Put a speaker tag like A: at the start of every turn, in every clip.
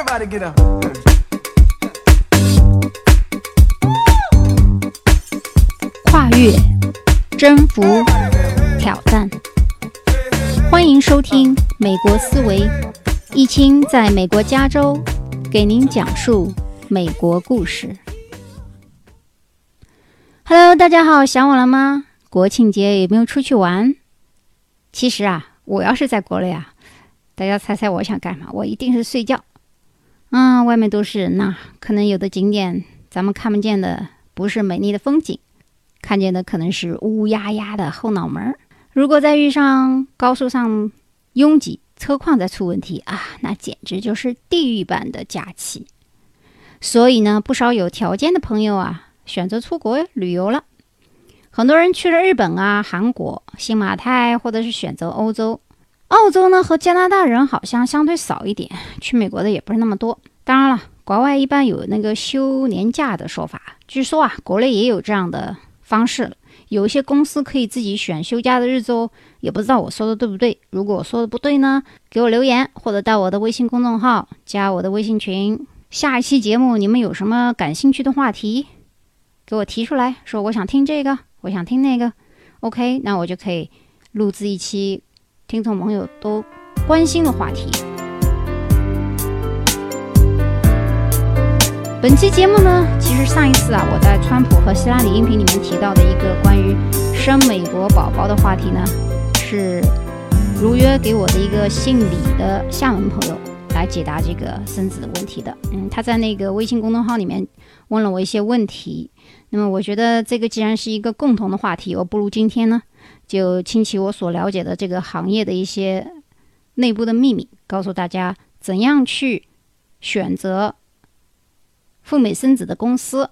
A: Everybody get up.
B: 跨越、征服、挑战。欢迎收听《美国思维》，易清在美国加州给您讲述美国故事。Hello，大家好，想我了吗？国庆节有没有出去玩？其实啊，我要是在国内啊，大家猜猜我想干嘛？我一定是睡觉。嗯，外面都是人呐，可能有的景点咱们看不见的，不是美丽的风景。看见的可能是乌压压的后脑门儿。如果再遇上高速上拥挤，车况再出问题啊，那简直就是地狱般的假期。所以呢，不少有条件的朋友啊，选择出国旅游了。很多人去了日本啊、韩国、新马泰，或者是选择欧洲、澳洲呢，和加拿大人好像相对少一点。去美国的也不是那么多。当然了，国外一般有那个休年假的说法。据说啊，国内也有这样的。方式，有一些公司可以自己选休假的日子哦，也不知道我说的对不对。如果我说的不对呢，给我留言或者到我的微信公众号加我的微信群。下一期节目你们有什么感兴趣的话题，给我提出来说，我想听这个，我想听那个。OK，那我就可以录制一期听众朋友都关心的话题。本期节目呢，其实上一次啊，我在川普和希拉里音频里面提到的一个关于生美国宝宝的话题呢，是如约给我的一个姓李的厦门朋友来解答这个生子的问题的。嗯，他在那个微信公众号里面问了我一些问题。那么我觉得这个既然是一个共同的话题，我不如今天呢，就倾其我所了解的这个行业的一些内部的秘密，告诉大家怎样去选择。赴美生子的公司，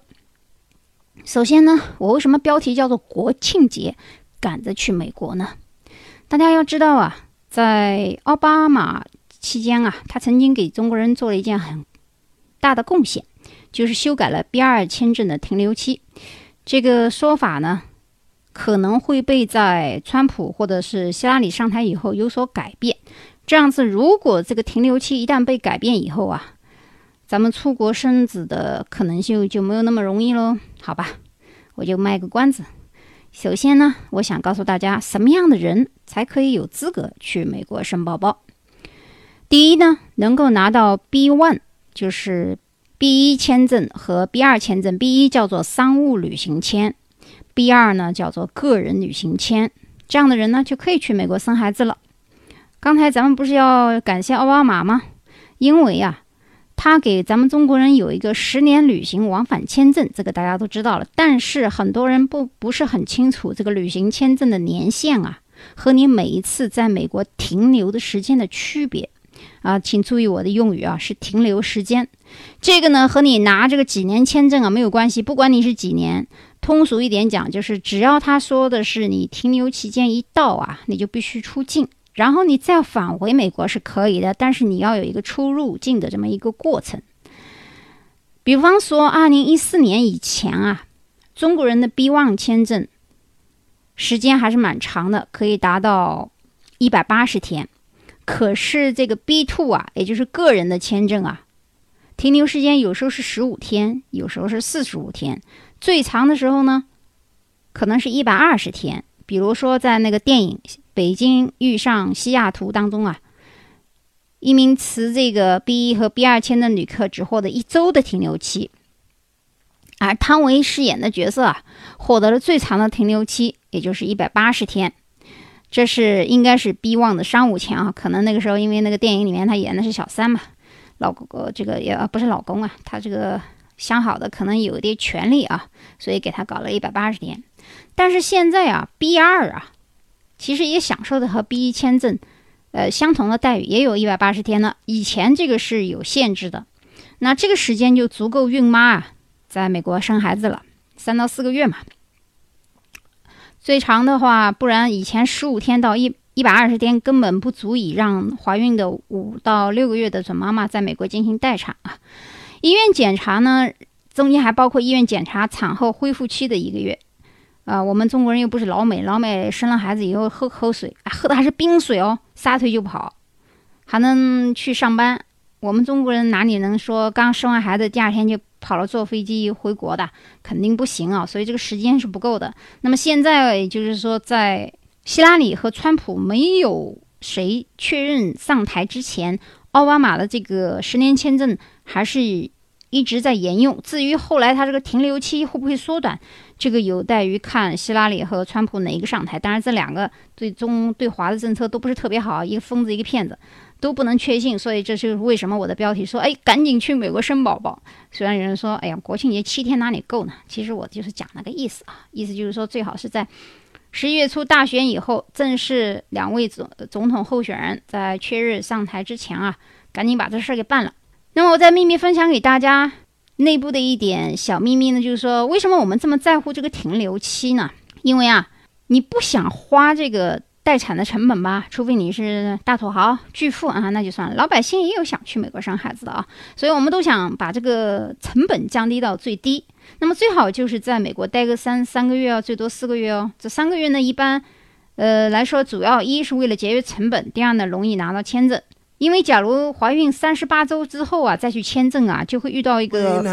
B: 首先呢，我为什么标题叫做国庆节赶着去美国呢？大家要知道啊，在奥巴马期间啊，他曾经给中国人做了一件很大的贡献，就是修改了 B 二签证的停留期。这个说法呢，可能会被在川普或者是希拉里上台以后有所改变。这样子，如果这个停留期一旦被改变以后啊，咱们出国生子的可能性就没有那么容易喽，好吧，我就卖个关子。首先呢，我想告诉大家，什么样的人才可以有资格去美国生宝宝？第一呢，能够拿到 B one，就是 B 一签证和 B 二签证。B 一叫做商务旅行签，B 二呢叫做个人旅行签。这样的人呢，就可以去美国生孩子了。刚才咱们不是要感谢奥巴马吗？因为啊。他给咱们中国人有一个十年旅行往返签证，这个大家都知道了。但是很多人不不是很清楚这个旅行签证的年限啊，和你每一次在美国停留的时间的区别啊，请注意我的用语啊，是停留时间。这个呢和你拿这个几年签证啊没有关系，不管你是几年，通俗一点讲，就是只要他说的是你停留期间一到啊，你就必须出境。然后你再返回美国是可以的，但是你要有一个出入境的这么一个过程。比方说，二零一四年以前啊，中国人的 B one 签证时间还是蛮长的，可以达到一百八十天。可是这个 B two 啊，也就是个人的签证啊，停留时间有时候是十五天，有时候是四十五天，最长的时候呢，可能是一百二十天。比如说，在那个电影《北京遇上西雅图》当中啊，一名持这个 B 一和 B 二签的旅客只获得一周的停留期，而汤唯饰演的角色啊，获得了最长的停留期，也就是一百八十天。这是应该是 B one 的商务签啊，可能那个时候因为那个电影里面他演的是小三嘛，老公这个也不是老公啊，他这个相好的可能有点权利啊，所以给他搞了一百八十天。但是现在啊，B 二啊，其实也享受的和 B 一签证，呃，相同的待遇，也有一百八十天了。以前这个是有限制的，那这个时间就足够孕妈啊，在美国生孩子了，三到四个月嘛。最长的话，不然以前十五天到一一百二十天根本不足以让怀孕的五到六个月的准妈妈在美国进行待产啊。医院检查呢，中间还包括医院检查产后恢复期的一个月。啊，我们中国人又不是老美，老美生了孩子以后喝口水，喝的还是冰水哦，撒腿就跑，还能去上班，我们中国人哪里能说刚生完孩子第二天就跑了坐飞机回国的？肯定不行啊！所以这个时间是不够的。那么现在就是说，在希拉里和川普没有谁确认上台之前，奥巴马的这个十年签证还是一直在沿用。至于后来他这个停留期会不会缩短，这个有待于看希拉里和川普哪一个上台。当然，这两个对中对华的政策都不是特别好，一个疯子，一个骗子。都不能确信，所以这就是为什么我的标题说，哎，赶紧去美国生宝宝。虽然有人说，哎呀，国庆节七天哪里够呢？其实我就是讲那个意思啊，意思就是说，最好是在十一月初大选以后，正式两位总总统候选人在确认上台之前啊，赶紧把这事儿给办了。那么我在秘密分享给大家内部的一点小秘密呢，就是说，为什么我们这么在乎这个停留期呢？因为啊，你不想花这个。待产的成本吧，除非你是大土豪巨富啊，那就算了。老百姓也有想去美国生孩子的啊，所以我们都想把这个成本降低到最低。那么最好就是在美国待个三三个月哦，最多四个月哦。这三个月呢，一般呃来说，主要一是为了节约成本，第二呢容易拿到签证。因为假如怀孕三十八周之后啊再去签证啊，就会遇到一个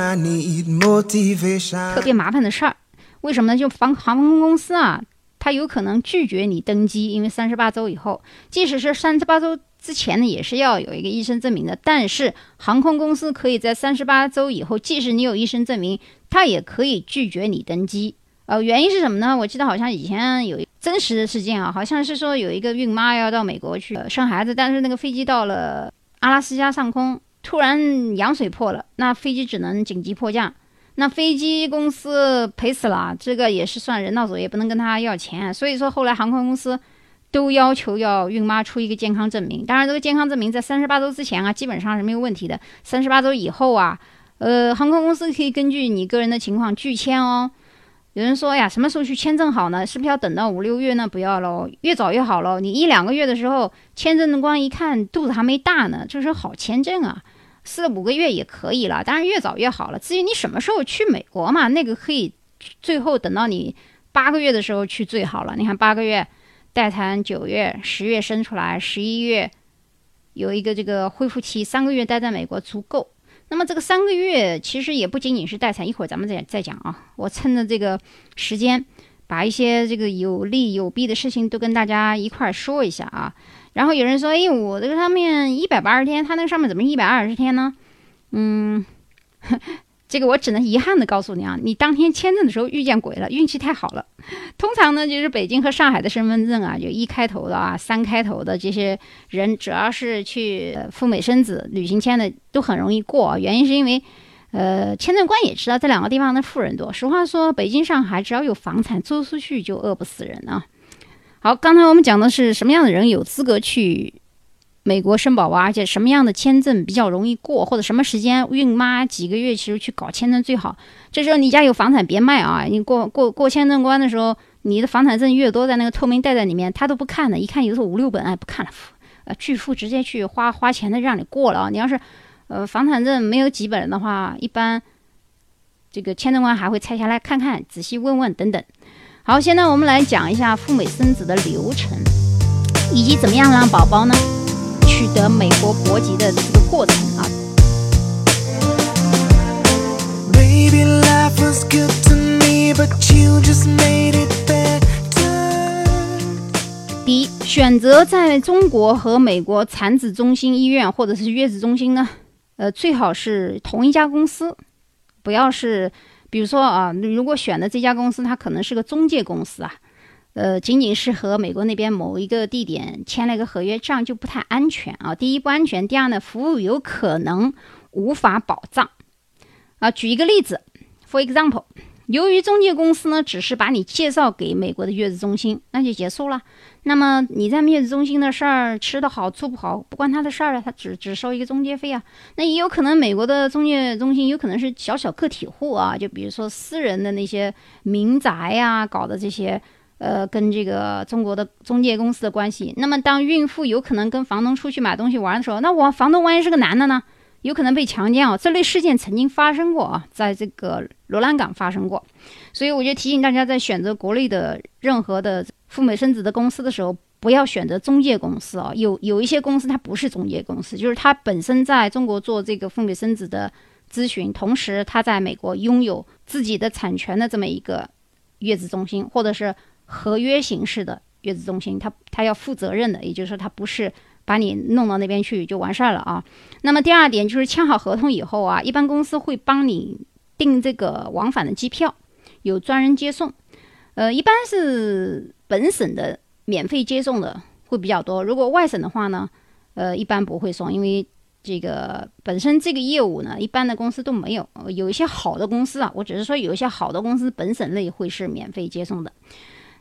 B: 特别麻烦的事儿。为什么呢？就航航空公司啊。他有可能拒绝你登机，因为三十八周以后，即使是三十八周之前呢，也是要有一个医生证明的。但是航空公司可以在三十八周以后，即使你有医生证明，他也可以拒绝你登机。呃，原因是什么呢？我记得好像以前有真实的事件啊，好像是说有一个孕妈要到美国去生孩子，但是那个飞机到了阿拉斯加上空，突然羊水破了，那飞机只能紧急迫降。那飞机公司赔死了，这个也是算人道主义，也不能跟他要钱。所以说后来航空公司都要求要孕妈出一个健康证明。当然，这个健康证明在三十八周之前啊，基本上是没有问题的。三十八周以后啊，呃，航空公司可以根据你个人的情况拒签哦。有人说呀，什么时候去签证好呢？是不是要等到五六月呢？不要喽，越早越好喽。你一两个月的时候，签证官一看肚子还没大呢，这是好签证啊。四五个月也可以了，当然越早越好了。至于你什么时候去美国嘛，那个可以最后等到你八个月的时候去最好了。你看八个月待产，九月、十月生出来，十一月有一个这个恢复期，三个月待在美国足够。那么这个三个月其实也不仅仅是待产，一会儿咱们再再讲啊。我趁着这个时间，把一些这个有利有弊的事情都跟大家一块儿说一下啊。然后有人说：“哎，我这个上面一百八十天，他那个上面怎么一百二十天呢？”嗯，这个我只能遗憾的告诉你啊，你当天签证的时候遇见鬼了，运气太好了。通常呢，就是北京和上海的身份证啊，就一开头的啊，三开头的这些人，只要是去赴美生子、旅行签的，都很容易过。原因是因为，呃，签证官也知道这两个地方的富人多。实话说，北京、上海只要有房产租出去，就饿不死人啊。好，刚才我们讲的是什么样的人有资格去美国生宝宝，而且什么样的签证比较容易过，或者什么时间孕妈几个月其实去搞签证最好。这时候你家有房产别卖啊！你过过过签证关的时候，你的房产证越多，在那个透明袋袋里面，他都不看的。一看有时候五六本，哎，不看了，呃，巨富直接去花花钱的让你过了啊！你要是呃房产证没有几本的话，一般这个签证官还会拆下来看看，仔细问问等等。好，现在我们来讲一下赴美生子的流程，以及怎么样让宝宝呢取得美国国籍的这个过程啊。第一，选择在中国和美国产子中心医院或者是月子中心呢，呃，最好是同一家公司，不要是。比如说啊，如果选的这家公司，它可能是个中介公司啊，呃，仅仅是和美国那边某一个地点签了一个合约，这样就不太安全啊。第一不安全，第二呢，服务有可能无法保障啊。举一个例子，for example。由于中介公司呢，只是把你介绍给美国的月子中心，那就结束了。那么你在月子中心的事儿，吃的好住不好，不关他的事儿啊，他只只收一个中介费啊。那也有可能美国的中介中心有可能是小小个体户啊，就比如说私人的那些民宅呀，搞的这些，呃，跟这个中国的中介公司的关系。那么当孕妇有可能跟房东出去买东西玩的时候，那我房东万一是个男的呢？有可能被强奸哦，这类事件曾经发生过啊，在这个罗兰港发生过，所以我就提醒大家，在选择国内的任何的赴美生子的公司的时候，不要选择中介公司啊。有有一些公司它不是中介公司，就是它本身在中国做这个赴美生子的咨询，同时它在美国拥有自己的产权的这么一个月子中心，或者是合约形式的月子中心，它它要负责任的，也就是说它不是把你弄到那边去就完事儿了啊。那么第二点就是签好合同以后啊，一般公司会帮你订这个往返的机票，有专人接送。呃，一般是本省的免费接送的会比较多。如果外省的话呢，呃，一般不会送，因为这个本身这个业务呢，一般的公司都没有。有一些好的公司啊，我只是说有一些好的公司本省内会是免费接送的。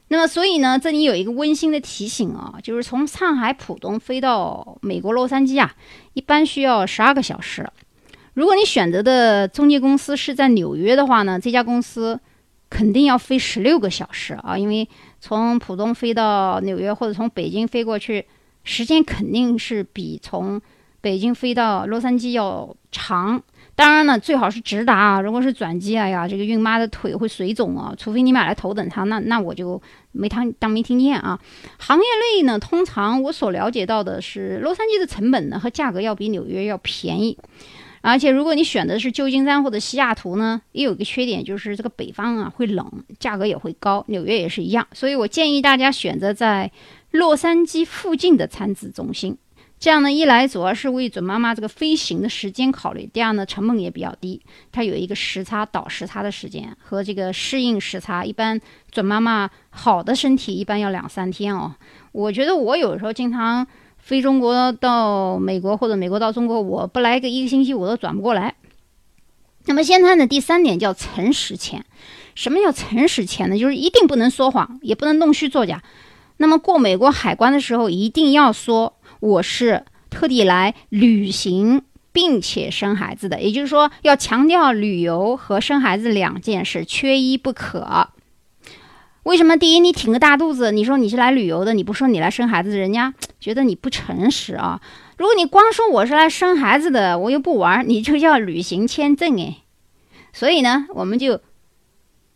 B: 那么，所以呢，这里有一个温馨的提醒啊，就是从上海浦东飞到美国洛杉矶啊，一般需要十二个小时。如果你选择的中介公司是在纽约的话呢，这家公司。肯定要飞十六个小时啊，因为从浦东飞到纽约或者从北京飞过去，时间肯定是比从北京飞到洛杉矶要长。当然了，最好是直达啊。如果是转机，哎呀，这个孕妈的腿会水肿啊。除非你买了头等舱，那那我就没当当没听见啊。行业内呢，通常我所了解到的是，洛杉矶的成本呢和价格要比纽约要便宜。而且，如果你选的是旧金山或者西雅图呢，也有一个缺点，就是这个北方啊会冷，价格也会高。纽约也是一样，所以我建议大家选择在洛杉矶附近的产子中心。这样呢，一来主要是为准妈妈这个飞行的时间考虑，第二呢，成本也比较低。它有一个时差倒时差的时间和这个适应时差，一般准妈妈好的身体一般要两三天哦。我觉得我有时候经常。飞中国到美国或者美国到中国，我不来个一个星期我都转不过来。那么现在呢，第三点叫诚实签。什么叫诚实签呢？就是一定不能说谎，也不能弄虚作假。那么过美国海关的时候，一定要说我是特地来旅行并且生孩子的，也就是说要强调旅游和生孩子两件事，缺一不可。为什么？第一，你挺个大肚子，你说你是来旅游的，你不说你来生孩子，人家 觉得你不诚实啊。如果你光说我是来生孩子的，我又不玩，你就叫旅行签证哎。所以呢，我们就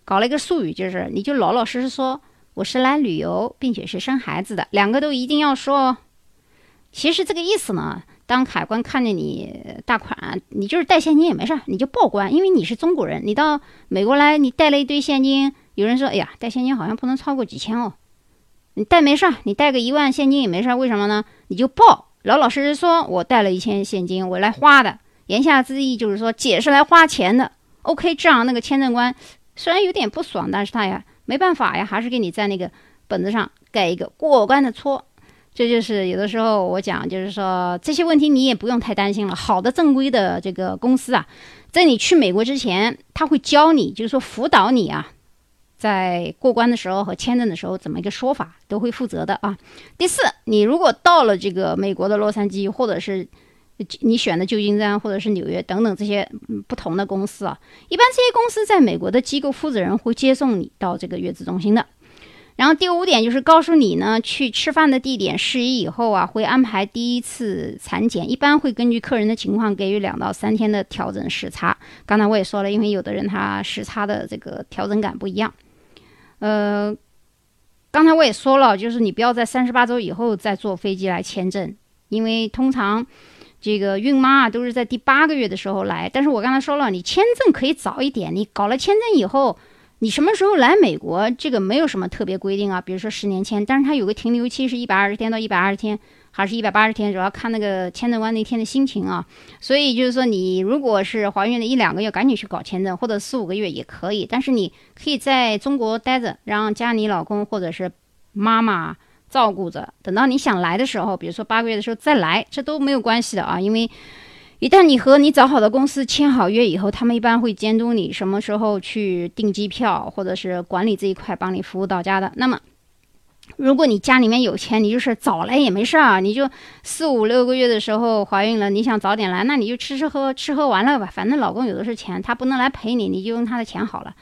B: 搞了一个术语，就是你就老老实实说我是来旅游，并且是生孩子的，两个都一定要说。其实这个意思呢，当海关看见你大款，你就是带现金也没事儿，你就报关，因为你是中国人，你到美国来，你带了一堆现金。有人说：“哎呀，带现金好像不能超过几千哦。你带没事儿，你带个一万现金也没事儿。为什么呢？你就报，老老实实说，我带了一千现金，我来花的。言下之意就是说，姐是来花钱的。OK，这样那个签证官虽然有点不爽，但是他呀没办法呀，还是给你在那个本子上盖一个过关的戳。这就是有的时候我讲，就是说这些问题你也不用太担心了。好的正规的这个公司啊，在你去美国之前，他会教你，就是说辅导你啊。”在过关的时候和签证的时候，怎么一个说法都会负责的啊。第四，你如果到了这个美国的洛杉矶，或者是你选的旧金山或者是纽约等等这些不同的公司啊，一般这些公司在美国的机构负责人会接送你到这个月子中心的。然后第五点就是告诉你呢，去吃饭的地点适宜以后啊，会安排第一次产检，一般会根据客人的情况给予两到三天的调整时差。刚才我也说了，因为有的人他时差的这个调整感不一样。呃，刚才我也说了，就是你不要在三十八周以后再坐飞机来签证，因为通常这个孕妈啊都是在第八个月的时候来。但是我刚才说了，你签证可以早一点，你搞了签证以后，你什么时候来美国，这个没有什么特别规定啊。比如说十年签，但是它有个停留期是一百二十天到一百二十天。还是一百八十天，主要看那个签证官那天的心情啊。所以就是说，你如果是怀孕了一两个月，赶紧去搞签证，或者四五个月也可以。但是你可以在中国待着，让家里老公或者是妈妈照顾着。等到你想来的时候，比如说八个月的时候再来，这都没有关系的啊。因为一旦你和你找好的公司签好约以后，他们一般会监督你什么时候去订机票，或者是管理这一块，帮你服务到家的。那么。如果你家里面有钱，你就是早来也没事儿，你就四五六个月的时候怀孕了，你想早点来，那你就吃吃喝吃喝玩乐吧，反正老公有的是钱，他不能来陪你，你就用他的钱好了。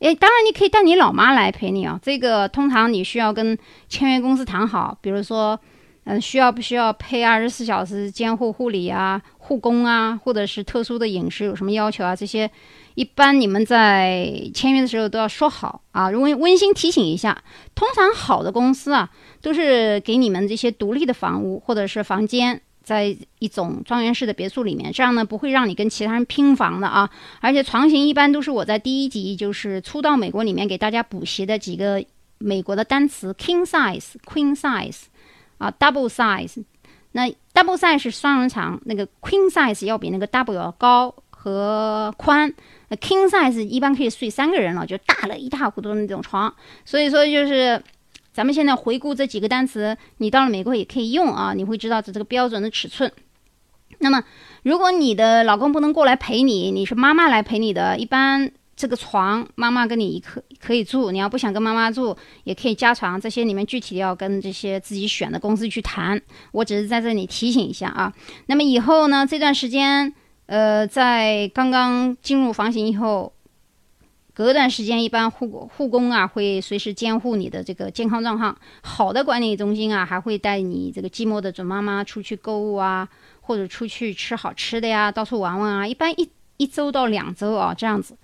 B: 诶，当然你可以带你老妈来陪你啊，这个通常你需要跟签约公司谈好，比如说，嗯，需要不需要配二十四小时监护护理啊、护工啊，或者是特殊的饮食有什么要求啊？这些一般你们在签约的时候都要说好啊。如果温馨提醒一下，通常好的公司啊，都是给你们这些独立的房屋或者是房间，在一种庄园式的别墅里面，这样呢不会让你跟其他人拼房的啊。而且床型一般都是我在第一集就是初到美国里面给大家补习的几个美国的单词：king size、queen size。啊，double size，那 double size 是双人床，那个 queen size 要比那个 double 要高和宽，那 king size 一般可以睡三个人了，就大了一塌糊涂的那种床。所以说，就是咱们现在回顾这几个单词，你到了美国也可以用啊，你会知道这这个标准的尺寸。那么，如果你的老公不能过来陪你，你是妈妈来陪你的，一般。这个床，妈妈跟你可可以住。你要不想跟妈妈住，也可以加床。这些你们具体要跟这些自己选的公司去谈。我只是在这里提醒一下啊。那么以后呢，这段时间，呃，在刚刚进入房型以后，隔段时间，一般护护工啊会随时监护你的这个健康状况。好的管理中心啊，还会带你这个寂寞的准妈妈出去购物啊，或者出去吃好吃的呀，到处玩玩啊。一般一一周到两周啊，这样子。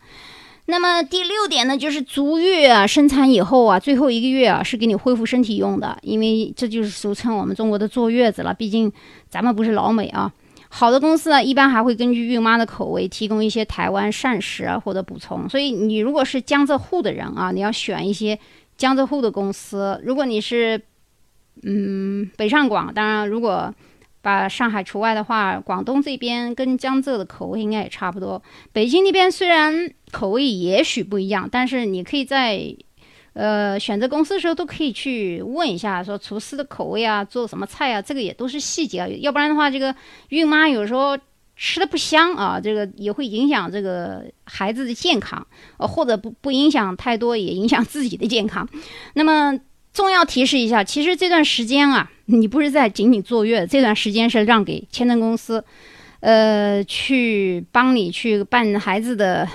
B: 那么第六点呢，就是足月啊，生产以后啊，最后一个月啊，是给你恢复身体用的，因为这就是俗称我们中国的坐月子了。毕竟咱们不是老美啊。好的公司呢，一般还会根据孕妈的口味提供一些台湾膳食啊或者补充。所以你如果是江浙沪的人啊，你要选一些江浙沪的公司。如果你是嗯北上广，当然如果。把上海除外的话，广东这边跟江浙的口味应该也差不多。北京那边虽然口味也许不一样，但是你可以在呃选择公司的时候都可以去问一下，说厨师的口味啊，做什么菜啊，这个也都是细节啊。要不然的话，这个孕妈有时候吃的不香啊，这个也会影响这个孩子的健康，呃，或者不不影响太多，也影响自己的健康。那么。重要提示一下，其实这段时间啊，你不是在仅仅坐月，这段时间是让给签证公司，呃，去帮你去办孩子的。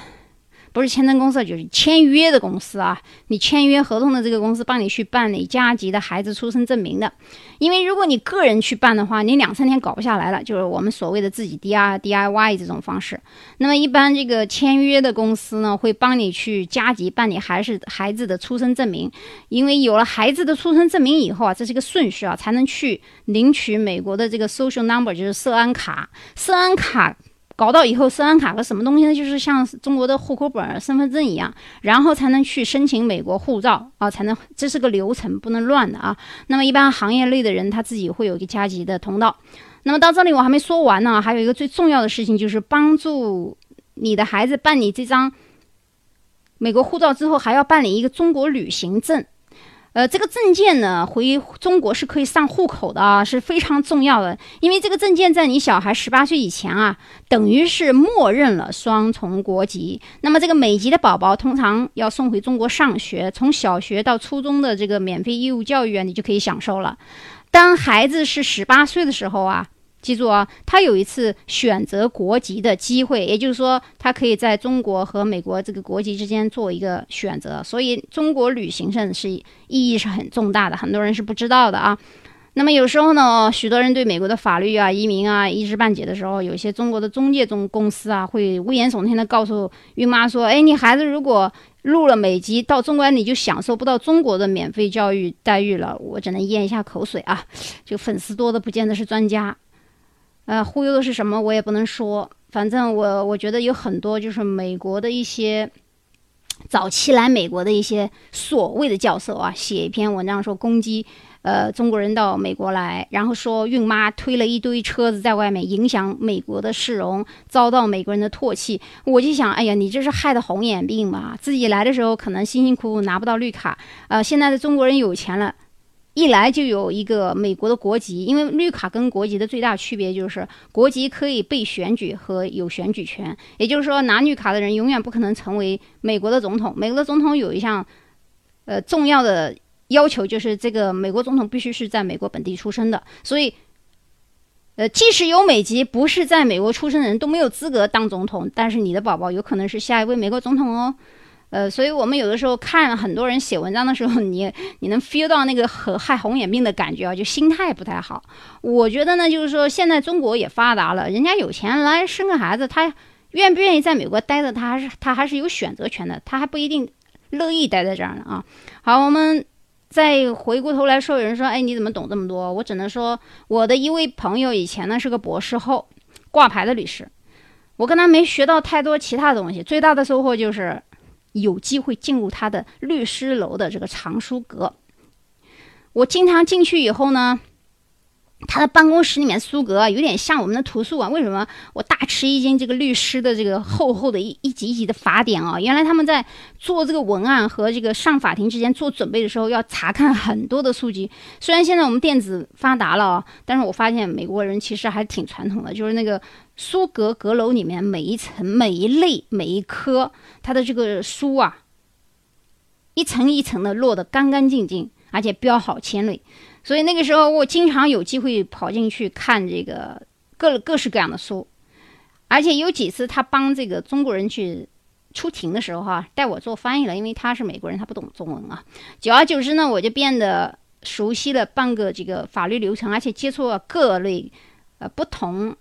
B: 不是签证公司，就是签约的公司啊。你签约合同的这个公司帮你去办理加急的孩子出生证明的。因为如果你个人去办的话，你两三天搞不下来了，就是我们所谓的自己 D I D I Y 这种方式。那么一般这个签约的公司呢，会帮你去加急办理孩子孩子的出生证明。因为有了孩子的出生证明以后啊，这是个顺序啊，才能去领取美国的这个 Social Number，就是社安卡。社安卡。搞到以后，社安卡和什么东西呢？就是像中国的户口本、身份证一样，然后才能去申请美国护照啊，才能这是个流程，不能乱的啊。那么一般行业内的人他自己会有一个加急的通道。那么到这里我还没说完呢，还有一个最重要的事情就是帮助你的孩子办理这张美国护照之后，还要办理一个中国旅行证。呃，这个证件呢，回中国是可以上户口的啊，是非常重要的。因为这个证件在你小孩十八岁以前啊，等于是默认了双重国籍。那么这个美籍的宝宝通常要送回中国上学，从小学到初中的这个免费义务教育啊，你就可以享受了。当孩子是十八岁的时候啊。记住啊，他有一次选择国籍的机会，也就是说，他可以在中国和美国这个国籍之间做一个选择。所以，中国旅行证是意义是很重大的，很多人是不知道的啊。那么有时候呢，许多人对美国的法律啊、移民啊一知半解的时候，有些中国的中介中公司啊，会危言耸听的告诉孕妈说：“哎，你孩子如果入了美籍到中国，你就享受不到中国的免费教育待遇了。”我只能咽一下口水啊，就粉丝多的不见得是专家。呃，忽悠的是什么？我也不能说。反正我我觉得有很多，就是美国的一些早期来美国的一些所谓的教授啊，写一篇文章说攻击呃中国人到美国来，然后说孕妈推了一堆车子在外面影响美国的市容，遭到美国人的唾弃。我就想，哎呀，你这是害的红眼病吧？自己来的时候可能辛辛苦苦拿不到绿卡，呃，现在的中国人有钱了。一来就有一个美国的国籍，因为绿卡跟国籍的最大区别就是国籍可以被选举和有选举权，也就是说拿绿卡的人永远不可能成为美国的总统。美国的总统有一项，呃，重要的要求就是这个美国总统必须是在美国本地出生的，所以，呃，即使有美籍，不是在美国出生的人都没有资格当总统，但是你的宝宝有可能是下一位美国总统哦。呃，所以我们有的时候看很多人写文章的时候，你 你能 feel 到那个很害红眼病的感觉啊，就心态不太好。我觉得呢，就是说现在中国也发达了，人家有钱来生个孩子，他愿不愿意在美国待着，他还是他还是有选择权的，他还不一定乐意待在这儿呢啊。好，我们再回过头来说，有人说，哎，你怎么懂这么多？我只能说，我的一位朋友以前呢是个博士后，挂牌的律师，我跟他没学到太多其他东西，最大的收获就是。有机会进入他的律师楼的这个藏书阁，我经常进去以后呢。他的办公室里面书阁有点像我们的图书馆，为什么我大吃一惊？这个律师的这个厚厚的一一集一集的法典啊，原来他们在做这个文案和这个上法庭之前做准备的时候，要查看很多的书籍。虽然现在我们电子发达了啊，但是我发现美国人其实还挺传统的，就是那个书阁阁楼里面每一层、每一类、每一科，它的这个书啊，一层一层的落得干干净净，而且标好签类。所以那个时候，我经常有机会跑进去看这个各各式各样的书，而且有几次他帮这个中国人去出庭的时候，哈，带我做翻译了，因为他是美国人，他不懂中文啊。久而久之呢，我就变得熟悉了半个这个法律流程，而且接触了各类呃不同。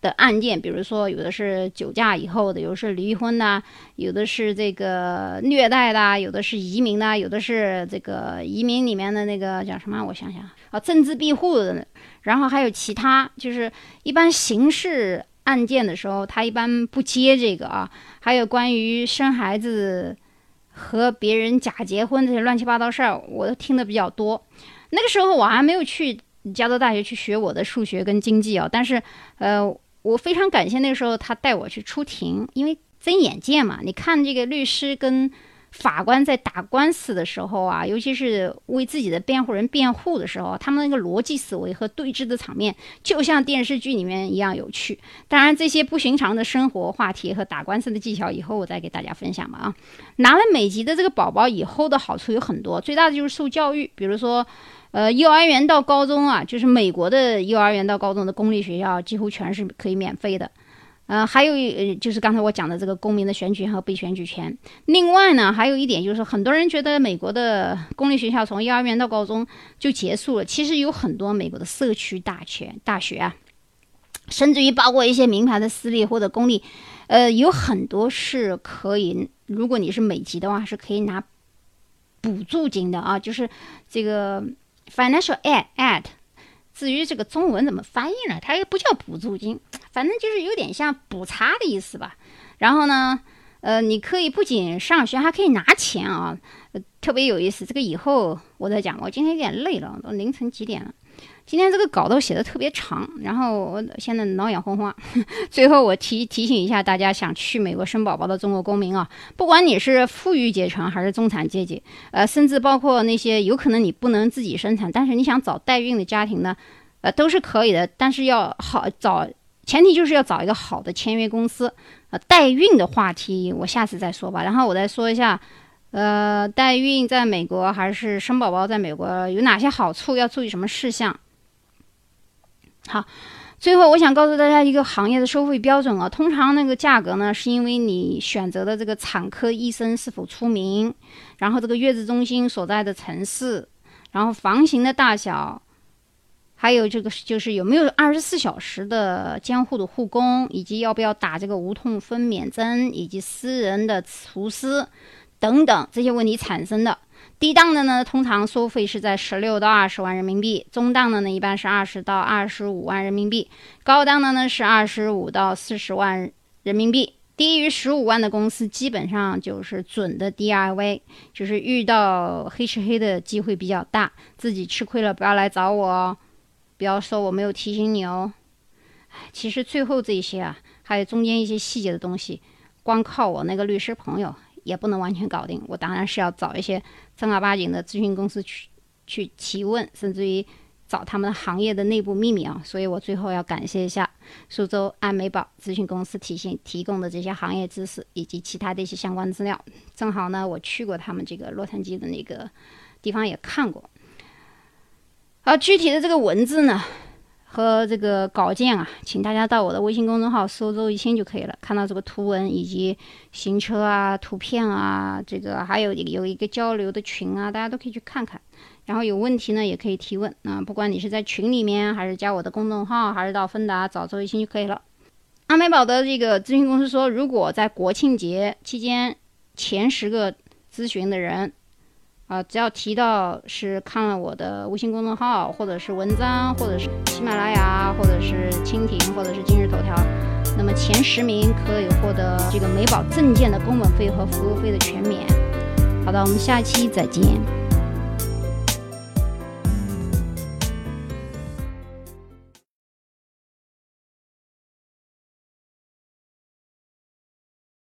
B: 的案件，比如说有的是酒驾以后的，有的是离婚呐，有的是这个虐待的，有的是移民呐，有的是这个移民里面的那个叫什么？我想想啊，政治庇护的，然后还有其他，就是一般刑事案件的时候，他一般不接这个啊。还有关于生孩子和别人假结婚这些乱七八糟事儿，我都听的比较多。那个时候我还没有去加州大学去学我的数学跟经济啊，但是呃。我非常感谢那时候他带我去出庭，因为睁眼见嘛。你看这个律师跟法官在打官司的时候啊，尤其是为自己的辩护人辩护的时候，他们那个逻辑思维和对峙的场面，就像电视剧里面一样有趣。当然，这些不寻常的生活话题和打官司的技巧，以后我再给大家分享吧。啊，拿了美籍的这个宝宝以后的好处有很多，最大的就是受教育，比如说。呃，幼儿园到高中啊，就是美国的幼儿园到高中的公立学校几乎全是可以免费的。呃，还有呃，就是刚才我讲的这个公民的选举权和被选举权。另外呢，还有一点就是，很多人觉得美国的公立学校从幼儿园到高中就结束了，其实有很多美国的社区大学大学啊，甚至于包括一些名牌的私立或者公立，呃，有很多是可以，如果你是美籍的话，是可以拿补助金的啊，就是这个。Financial aid aid，至于这个中文怎么翻译呢？它也不叫补助金，反正就是有点像补差的意思吧。然后呢，呃，你可以不仅上学，还可以拿钱啊，特别有意思。这个以后我再讲。我今天有点累了，都凌晨几点了。今天这个稿都写的特别长，然后我现在脑眼昏花。最后我提提醒一下大家，想去美国生宝宝的中国公民啊，不管你是富裕阶层还是中产阶级，呃，甚至包括那些有可能你不能自己生产，但是你想找代孕的家庭呢，呃，都是可以的。但是要好找，前提就是要找一个好的签约公司。呃，代孕的话题我下次再说吧。然后我再说一下，呃，代孕在美国还是生宝宝在美国有哪些好处，要注意什么事项。好，最后我想告诉大家一个行业的收费标准啊。通常那个价格呢，是因为你选择的这个产科医生是否出名，然后这个月子中心所在的城市，然后房型的大小，还有这个就是有没有二十四小时的监护的护工，以及要不要打这个无痛分娩针，以及私人的厨师等等这些问题产生的。低档的呢，通常收费是在十六到二十万人民币；中档的呢，一般是二十到二十五万人民币；高档的呢是二十五到四十万人民币。低于十五万的公司，基本上就是准的 DIY，就是遇到黑吃黑的机会比较大。自己吃亏了，不要来找我哦，不要说我没有提醒你哦。其实最后这些啊，还有中间一些细节的东西，光靠我那个律师朋友。也不能完全搞定，我当然是要找一些正儿八经的咨询公司去去提问，甚至于找他们行业的内部秘密啊。所以我最后要感谢一下苏州安美宝咨询公司提醒提供的这些行业知识以及其他的一些相关资料。正好呢，我去过他们这个洛杉矶的那个地方也看过。而具体的这个文字呢，和这个稿件啊，请大家到我的微信公众号搜“周一清”就可以了，看到这个图文以及行车啊、图片啊，这个还有有一个交流的群啊，大家都可以去看看。然后有问题呢，也可以提问啊，不管你是在群里面，还是加我的公众号，还是到芬达找周一清就可以了。阿美宝的这个咨询公司说，如果在国庆节期间前十个咨询的人。啊，只要提到是看了我的微信公众号，或者是文章，或者是喜马拉雅，或者是蜻蜓，或者是今日头条，那么前十名可以获得这个美宝证件的工本费和服务费的全免。好的，我们下期再见。